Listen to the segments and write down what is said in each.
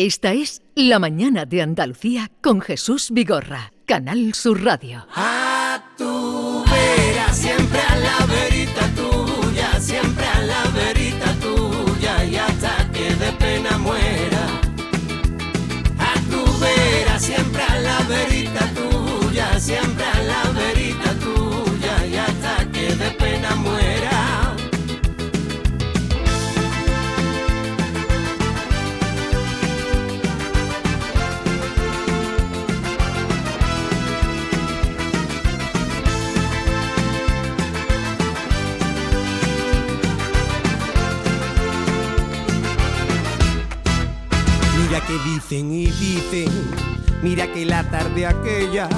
Esta es La Mañana de Andalucía con Jesús Vigorra, Canal Sur Radio. A tu vera, siempre a la verita tuya, siempre a la verita tuya y hasta que de pena muera. A tu vera, siempre a la verita tuya, siempre a mira que la tarde aquella.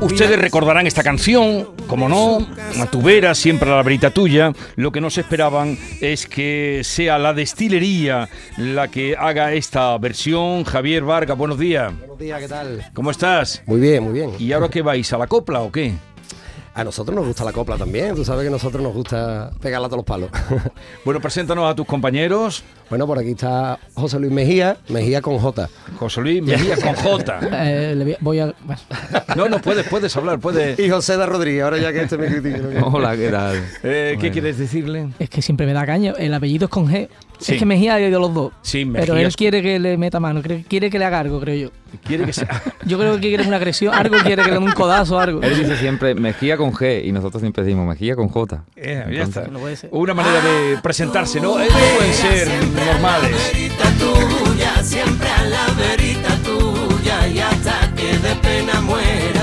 Ustedes recordarán esta canción, como no, a tu vera, siempre a la verita tuya. Lo que no se esperaban es que sea la destilería la que haga esta versión. Javier Vargas, buenos días. Buenos días, ¿qué tal? ¿Cómo estás? Muy bien, muy bien. ¿Y ahora qué vais? ¿A la copla o qué? A nosotros nos gusta la copla también, tú sabes que a nosotros nos gusta pegarla a todos los palos. Bueno, preséntanos a tus compañeros. bueno, por aquí está José Luis Mejía, Mejía con J. José Luis Mejía con J. Eh, le voy- voy a. No, no, puedes, puedes hablar, puedes. Y José da Rodríguez, ahora ya que este me critica. Hola, ¿qué tal? Eh, ¿Qué quieres decirle? Es que siempre me da caña. El apellido es con G. Sí. Es que Mejía ha ido los dos. Sí, Pero Mejía él es- quiere que le meta mano, quiere que le haga algo, creo yo. Quiere que sea. Yo creo que quiere una agresión, algo quiere que le dé un codazo, algo. Él dice siempre Mejía con G y nosotros siempre decimos Mejía con J. Eh, ya está. No puede ser. Una manera de presentarse, ¿no? Eh, no pueden ser normales. verita tuya, siempre a la verita tuya y hasta que de pena muera.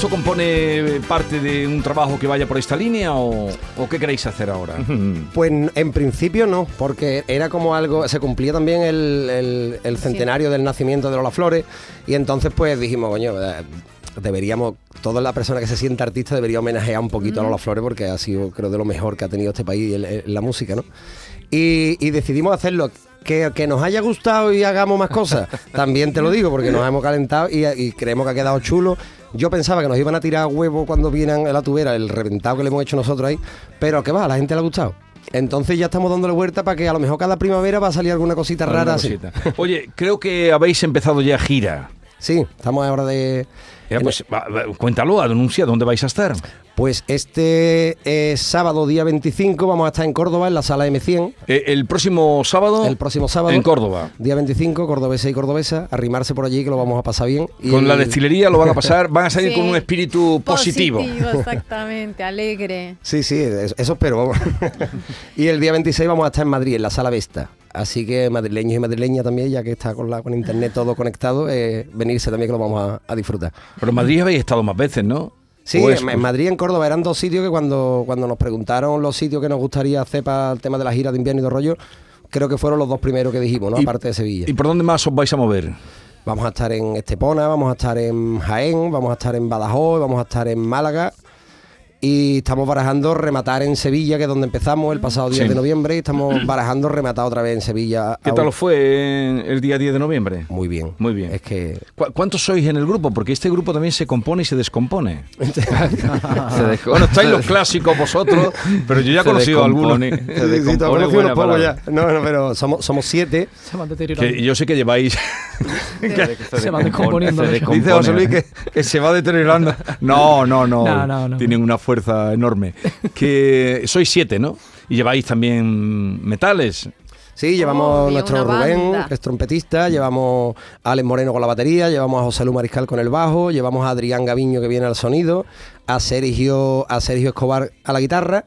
Esto compone parte de un trabajo que vaya por esta línea o, o qué queréis hacer ahora? Pues en principio no, porque era como algo, se cumplía también el, el- el centenario del nacimiento de Lola Flores y entonces pues dijimos, coño, eh, deberíamos, toda la persona que se sienta artista debería homenajear un poquito a Lola Flores porque ha sido creo de lo mejor que ha tenido este país en, en la música, ¿no? Y, y decidimos hacerlo. Que, que nos haya gustado y hagamos más cosas, también te lo digo, porque nos hemos calentado y, y creemos que ha quedado chulo. Yo pensaba que nos iban a tirar huevo cuando vieran a la tubera, el reventado que le hemos hecho nosotros ahí, pero que va, a la gente le ha gustado. Entonces ya estamos dándole vuelta para que a lo mejor cada primavera va a salir alguna cosita rara así. Oye, creo que habéis empezado ya gira. Sí, estamos ahora de... Ya, pues, va- va, cuéntalo, anuncia dónde vais a estar. Pues este eh, sábado, día 25, vamos a estar en Córdoba, en la sala M100. Eh, el próximo sábado. El próximo sábado. En Córdoba. Día 25, cordobesa y cordobesa, arrimarse por allí que lo vamos a pasar bien. Y Con la destilería lo van a pasar, van a salir Sí. con un espíritu positivo. exactamente, alegre. Sí, sí, eso, eso espero. y el día 26 vamos a estar en Madrid, en la sala Vesta. Así que madrileños y madrileñas también, ya que está con, la, con internet todo conectado, eh, venirse también que lo vamos a, a disfrutar. Pero en Madrid habéis estado más veces, ¿no? Sí, ¿O es- en, en Madrid y en Córdoba eran dos sitios que cuando, cuando nos preguntaron los sitios que nos gustaría hacer para el tema de la gira de invierno y de rollo, creo que fueron los dos primeros que dijimos, ¿no? Aparte de Sevilla. ¿Y por dónde más os vais a mover? Vamos a estar en Estepona, vamos a estar en Jaén, vamos a estar en Badajoz, vamos a estar en Málaga. Y estamos barajando rematar en Sevilla, que es donde empezamos el pasado 10 Sí. de noviembre. Y estamos barajando rematar otra vez en Sevilla. ¿Qué tal os fue el día 10 de noviembre? Muy bien. Muy bien. Es que ¿Cu- ¿Cuántos sois en el grupo? Porque este grupo también se compone y se descompone. Se dejó- Bueno, estáis los clásicos vosotros, pero yo ya he conocido a algunos. descompone, Se Sí, sí, tú has descompone conocido buena unos pocos palabra. ya. No, no, pero somos, somos siete. Se van deteriorando. Que yo sé que lleváis. Se van descomponiendo. se Dice. José Luis que, que se va deteriorando. No, no, no. No, no, no. Tienen una fuerza enorme. Que sois siete, ¿no? Y lleváis también metales. Sí, llevamos nuestro Rubén, banda. que es trompetista, llevamos a Alex Moreno con la batería, llevamos a José Lu Mariscal con el bajo, llevamos a Adrián Gaviño que viene al sonido, a Sergio, a Sergio Escobar a la guitarra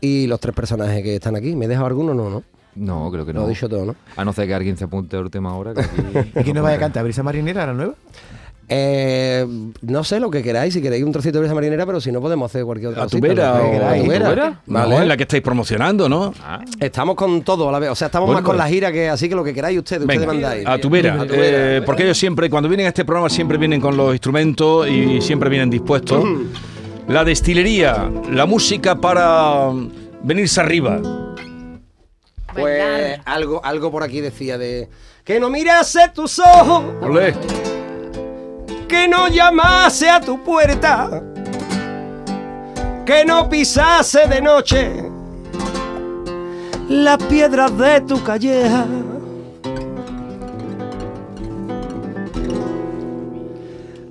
y los tres personajes que están aquí. ¿Me he dejado alguno? No, ¿no? No, creo que Lo no. he dicho todo, ¿no? A no ser que alguien se apunte a última hora. Que aquí- ¿Y quién nos vaya a cantar? ¿Brisa Marinera, la nueva? Eh, no sé lo que queráis, si queréis un trocito de brisa marinera, pero si no podemos hacer cualquier otra ¿A tu cosita, vera lo que o- queráis. ¿A tu vera? vera? Vale. No, en la que estáis promocionando, ¿no? Ah, Estamos con todo a la vez, o sea, estamos Bueno, más con pues. la gira que así que lo que queráis ustedes, Venga, ustedes mandáis. a tu vera. A tu vera. Eh, porque ellos siempre, cuando vienen a este programa, siempre vienen con los instrumentos y siempre vienen dispuestos. La destilería, la música para venirse arriba. Pues algo, algo por aquí decía de que no mirase tus ojos, Olé. Que no llamase a tu puerta, que no pisase de noche las piedras de tu calleja.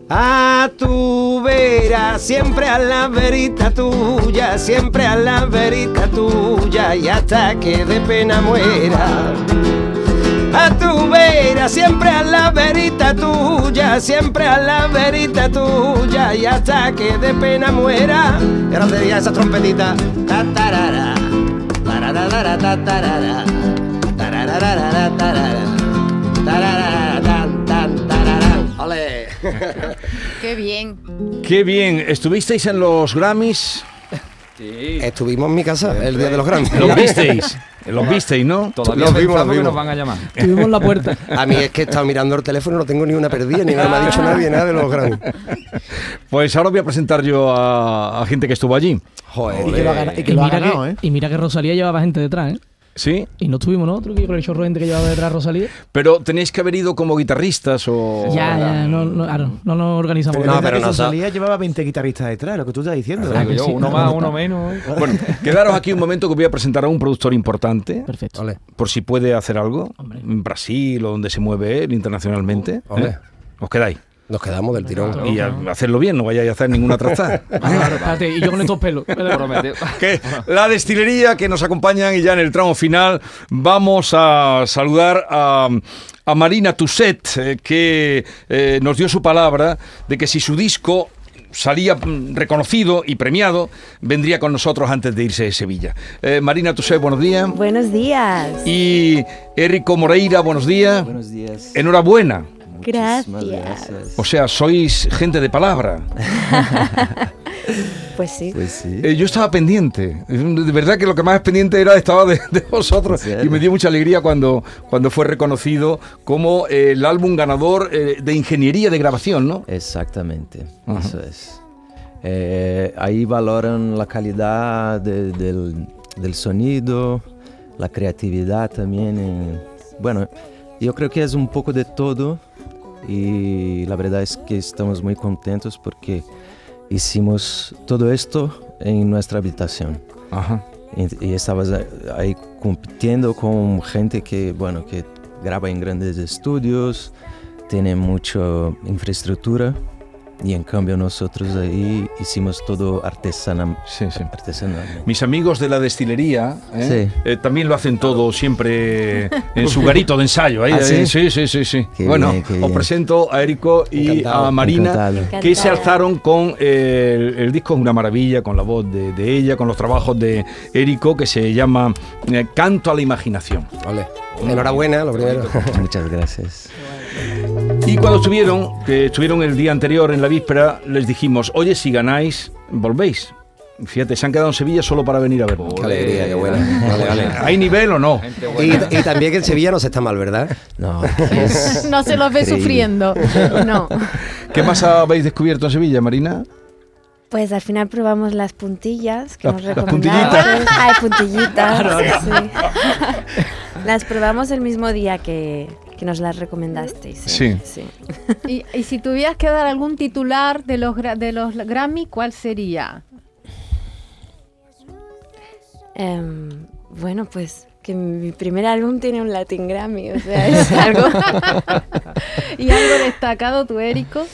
A tu vera, siempre a la verita tuya, siempre a la verita tuya y hasta que de pena muera. A tu vera, siempre a la verita tuya, siempre a la verita tuya y hasta que de pena muera. Y ahora sería esa trompetita. Ta, tarara, tararara, ta, tarara, tararara, tarara, tararara, tan, tan, tararán. ¡Ole! Qué bien. Qué bien. ¿Estuvisteis en los Grammys? Estuvimos en mi casa el día de los grandes. ¿Los visteis? ¿Los visteis, no? Todavía Los vimos, los que vimos. nos van a llamar. Tuvimos la puerta. A mí es que he estado mirando el teléfono, no tengo ni una perdida, ni nada me ha dicho nadie, nada de los grandes. Pues ahora voy a presentar yo a, a gente que estuvo allí. Joder. Y que lo ha, gana- y que Y lo ha mira, ganado, que, ¿eh? y mira que Rosalía llevaba gente detrás, ¿eh? ¿Sí? Y no estuvimos nosotros, que que el chorro gente que llevaba detrás Rosalía. Pero tenéis que haber ido como guitarristas o... Ya, ya, no, no, claro, no nos organizamos. Pero No, pero no Rosalía llevaba 20 guitarristas detrás, lo que tú estás diciendo. Digo yo, sí, uno no, más, no, uno no. menos. Bueno, quedaros aquí un momento que voy a presentar a un productor importante, Perfecto. Por si puede hacer algo, Hombre. en Brasil o donde se mueve él internacionalmente. ¿eh? Os quedáis. Nos quedamos del tirón. Y a- hacerlo bien, no vayáis a hacer ninguna trastada. Claro, y yo con estos pelos. Que la destilería que nos acompañan y ya en el tramo final vamos a saludar a, a Marina Tusset, eh, que eh, nos dio su palabra de que si su disco salía mm, reconocido y premiado, vendría con nosotros antes de irse de Sevilla. Eh, Marina Tusset, buenos días. Buenos días. Y Érico Moreira, buenos días. Buenos días. Enhorabuena. Muchísimas Gracias. gracias. O sea, sois gente de palabra. Pues sí. Pues sí. Eh, yo estaba pendiente. De verdad que lo que más pendiente era estaba de, de vosotros. Y me dio mucha alegría cuando, cuando fue reconocido como eh, el álbum ganador eh, de ingeniería de grabación, ¿no? Exactamente, Ajá. eso es. Eh, ahí valoran la calidad de- del, del sonido, la creatividad también. eh. Bueno, yo creo que es un poco de todo y la verdad es que estamos muy contentos porque hicimos todo esto en nuestra habitación. Ajá. Y, y estabas ahí compitiendo con gente que, bueno, que graba en grandes estudios, tiene mucha infraestructura y en cambio nosotros ahí hicimos todo artesana, Sí, sí. artesanalmente. Mis amigos de la destilería ¿eh? Sí. Eh, también lo hacen todo siempre en su garito de ensayo. Ahí, ¿Ah, sí? eh, sí, sí, sí, sí. Qué bueno, bien, os bien. presento a Érico y Encantado, a Marina, encantado. que se alzaron con eh, el, el disco es una maravilla, con la voz de, de ella, con los trabajos de Érico, que se llama eh, Canto a la Imaginación. Ole. Enhorabuena, lo primero. Muchas gracias. Y cuando estuvieron, que estuvieron el día anterior en la víspera, les dijimos, oye, si ganáis, volvéis. Fíjate, se han quedado en Sevilla solo para venir a ver. Qué alegría, qué buena. Vale, vale. ¿Hay nivel o no? Y, también que en Sevilla no se está mal, ¿verdad? No, No se los ve increíble. sufriendo. No. ¿Qué más habéis descubierto en Sevilla, Marina? Pues al final probamos las puntillas que La- nos las recomendaste. Ay, puntillitas. sí. Las probamos el mismo día que, que nos las recomendasteis. Sí. sí. Y, y si tuvieras que dar algún titular de los, de los Grammy, ¿cuál sería? Em, bueno, pues que mi primer álbum tiene un Latin Grammy, o sea, es algo... ¿Y algo destacado, tu Érico?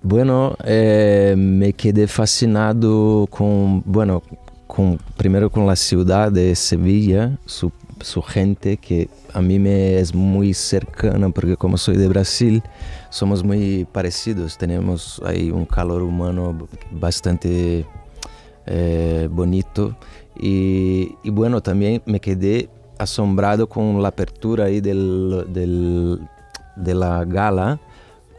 Bueno, eh, me quedé fascinado con, bueno, con, primero con la ciudad de Sevilla, su, su gente que a mí me es muy cercana porque como soy de Brasil, somos muy parecidos, tenemos ahí un calor humano bastante eh, bonito. Y, y bueno, también me quedé asombrado con la apertura ahí del, del- de la gala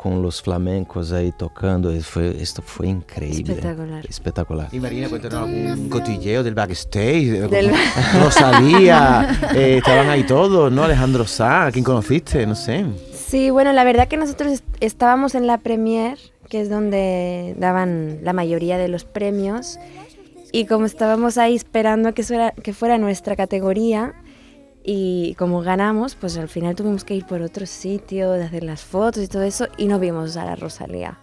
con los flamencos ahí tocando, fue, esto fue increíble. Espectacular. Espectacular. Y Marina, cuéntanos algún cotilleo del backstage. de- Del- Rosalía, eh, estaban ahí todos, ¿no? Alejandro Sá, ¿a quién conociste? No sé. Sí, bueno, la verdad que nosotros est- estábamos en la premier, que es donde daban la mayoría de los premios, y como estábamos ahí esperando que, fuera, que fuera nuestra categoría, Y como ganamos, pues al final tuvimos que ir por otro sitio, de hacer las fotos y todo eso, y no vimos a la Rosalía.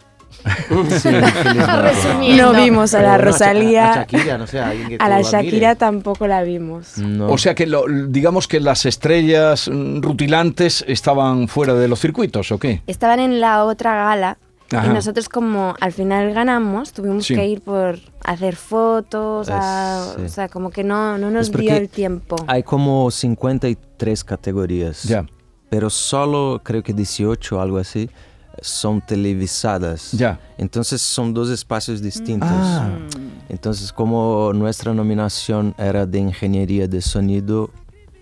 Sí. No vimos a Pero la bueno, Rosalía. A Shakira, no sé, a alguien que A la. Shakira tampoco la vimos. No. O sea que lo- digamos que las estrellas mm, rutilantes estaban fuera de los circuitos, ¿o qué? Estaban en la otra gala Ajá. y nosotros como al final ganamos, tuvimos Sí. que ir por hacer fotos, a- sí. o sea, como que no, no nos dio el tiempo. Hay como 53 categorías. Ya. Pero solo creo que 18 algo así son televisadas. Ya. Entonces son dos espacios distintos. Ah. Entonces como nuestra nominación era de ingeniería de sonido,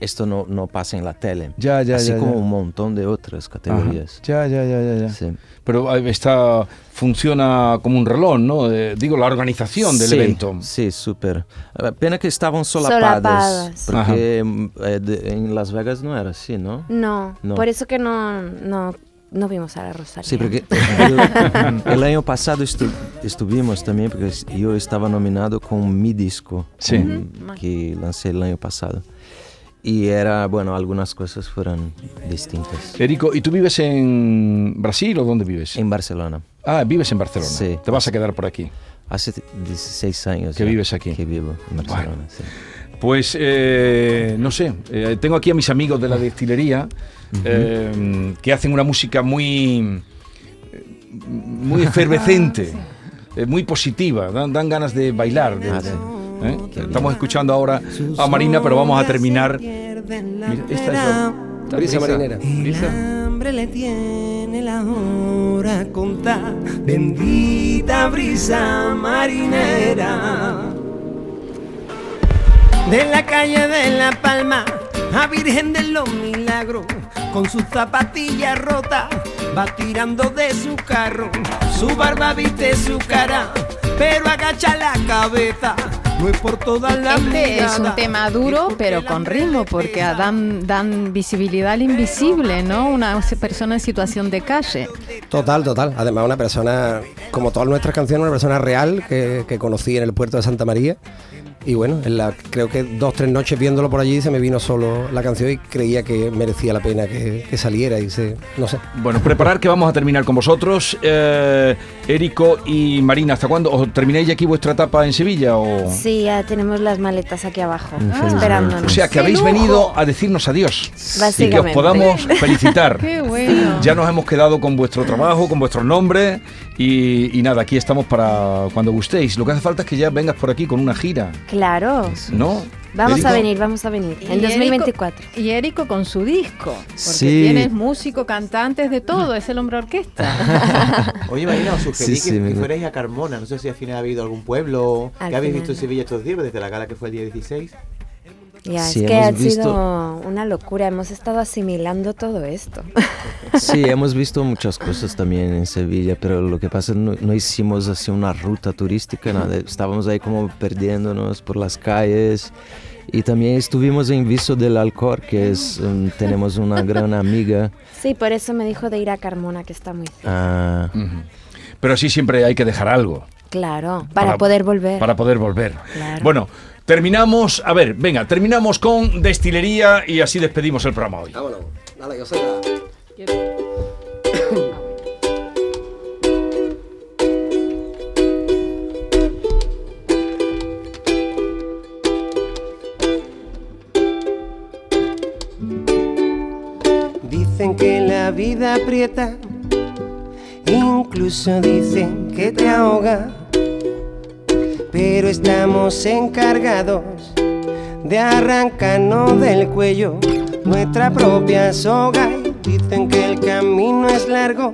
esto no, no pasa en la tele. Ya, ya, Así como un montón de otras categorías. Ya, ya, ya, ya, ya. Sí. Pero eh, está, funciona como un reloj, ¿no? Eh, digo, la organización del Sí, evento. Sí, súper. Eh, Pena que estaban solapadas. Solapadas. Porque mm, eh, de- en Las Vegas no era así, ¿no? No, No. por eso que no, no, no vimos a la Rosalía. Sí, porque el, el año pasado estu- estuvimos también, porque yo estaba nominado con mi disco Sí. con- que lancé el año pasado. Y era, bueno, algunas cosas fueron distintas. Erico, ¿y tú vives en Brasil o dónde vives? En Barcelona. Ah, vives en Barcelona. Sí. Te vas a quedar por aquí. Hace 16 años. Que ya vives aquí. Que vivo en Barcelona, sí. Pues eh, no sé, eh, tengo aquí a mis amigos de la destilería eh, que hacen una música muy, muy efervescente, eh, muy positiva, dan, dan ganas de bailar. de- Ah, sí. ¿Eh? Estamos escuchando ahora a Marina, pero vamos a terminar. Mira, esta es la- la Brisa marinera. Brisa. hambre le tiene la hora contar. Bendita brisa marinera. De la calle de La Palma a Virgen de los Milagros, con sus zapatillas rotas, va tirando de su carro. Su barba viste su cara, pero agacha la cabeza. Este es un tema duro, pero con ritmo, porque dan, dan visibilidad al invisible, ¿no? Una persona en situación de calle. Total, total. Además, una persona, como todas nuestras canciones, una persona real que, que conocí en el puerto de Santa María. Y bueno, en la, creo que dos, tres noches viéndolo por allí se me vino solo la canción y creía que merecía la pena que, que saliera y se, no sé. Bueno, preparar que vamos a terminar con vosotros. Eh, Érico y Marina, ¿hasta cuándo? ¿O termináis aquí vuestra etapa en Sevilla? O... Sí, ya tenemos las maletas aquí abajo, Infelizmente. esperándonos. O sea, que habéis venido a decirnos adiós. Y que os podamos felicitar. Qué bueno. Ya nos hemos quedado con vuestro trabajo, con vuestros nombres y, y nada, aquí estamos para cuando gustéis. Lo que hace falta es que ya vengas por aquí con una gira, Claro. ¿no? Vamos a venir, vamos a venir. En Y 2024. Érico- y Érico con su disco, porque Sí. tienes músico, cantantes, de todo, es el hombre orquesta. Oye, Marina, os sugerí Sí, sí, que, me- que fuerais a Carmona. No sé si al final ha habido algún pueblo Al que habéis final visto en no. Sevilla estos días, desde la gala que fue el día 16. Ya, Sí, es que hemos ha visto- sido una locura. Hemos estado asimilando todo esto. Sí, hemos visto muchas cosas también en Sevilla, pero lo que pasa no, no hicimos así una ruta turística, nada. Estábamos ahí como perdiéndonos por las calles. Y también estuvimos en Viso del Alcor, que es, um, tenemos una gran amiga. Sí, por eso me dijo de ir a Carmona, que está muy ah, Ujú. Pero sí siempre hay que dejar algo claro, para, Para- poder volver. para poder volver. Claro. Bueno, terminamos, a ver, venga, terminamos con destilería y así despedimos el programa hoy. Vámonos. Dale, yo la- Dicen que la vida aprieta, incluso dicen que te ahoga. Pero estamos encargados de arrancarnos del cuello nuestra propia soga. Dicen que el camino es largo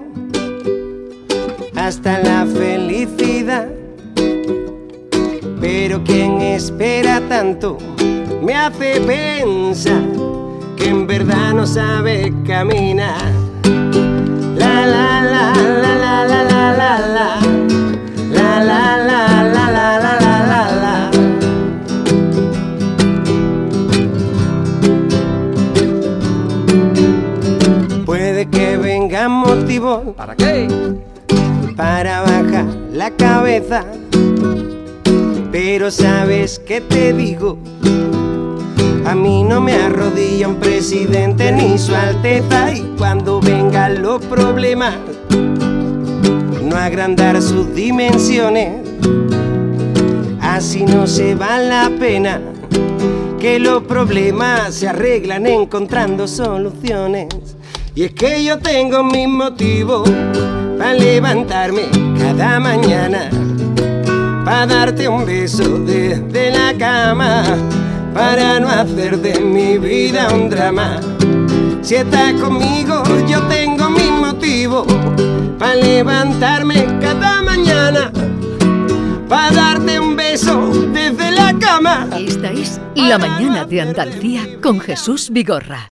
hasta la felicidad. Pero quien espera tanto me hace pensar que en verdad no sabe caminar. La la la la la la la la. La la la Puede que vengan motivos ¿Para qué? para bajar la cabeza. Pero sabes que te digo, A mí no me arrodilla un presidente ni su alteza y cuando vengan los problemas, no agrandar sus dimensiones. Así no se vale la pena que los problemas se arreglan encontrando soluciones. Y es que yo tengo mis motivos para levantarme cada mañana, para darte un beso desde la cama, para no hacer de mi vida un drama. Si estás conmigo, yo tengo mis motivos para levantarme cada mañana, para darte un beso desde la cama. Esta es La Mañana de Andalucía con Jesús Vigorra.